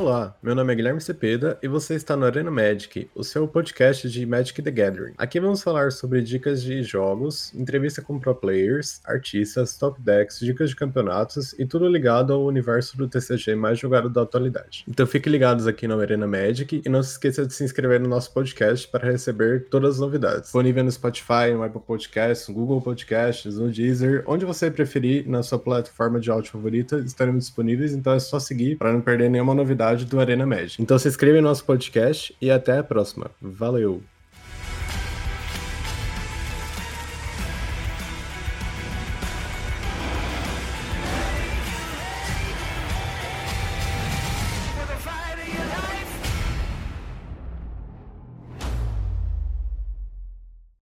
Olá, meu nome é Guilherme Cepeda e você está no Arena Magic, o seu podcast de Magic the Gathering. Aqui vamos falar sobre dicas de jogos, entrevista com pro players, artistas, top decks, dicas de campeonatos e tudo ligado ao universo do TCG mais jogado da atualidade. Então fiquem ligados aqui no Arena Magic e não se esqueça de se inscrever no nosso podcast para receber todas as novidades. Disponível no Spotify, no Apple Podcasts, no Google Podcasts, no Deezer, onde você preferir, na sua plataforma de áudio favorita, estaremos disponíveis, então é só seguir para não perder nenhuma novidade do Arena Magic. Então se inscreva no nosso podcast e até a próxima. Valeu!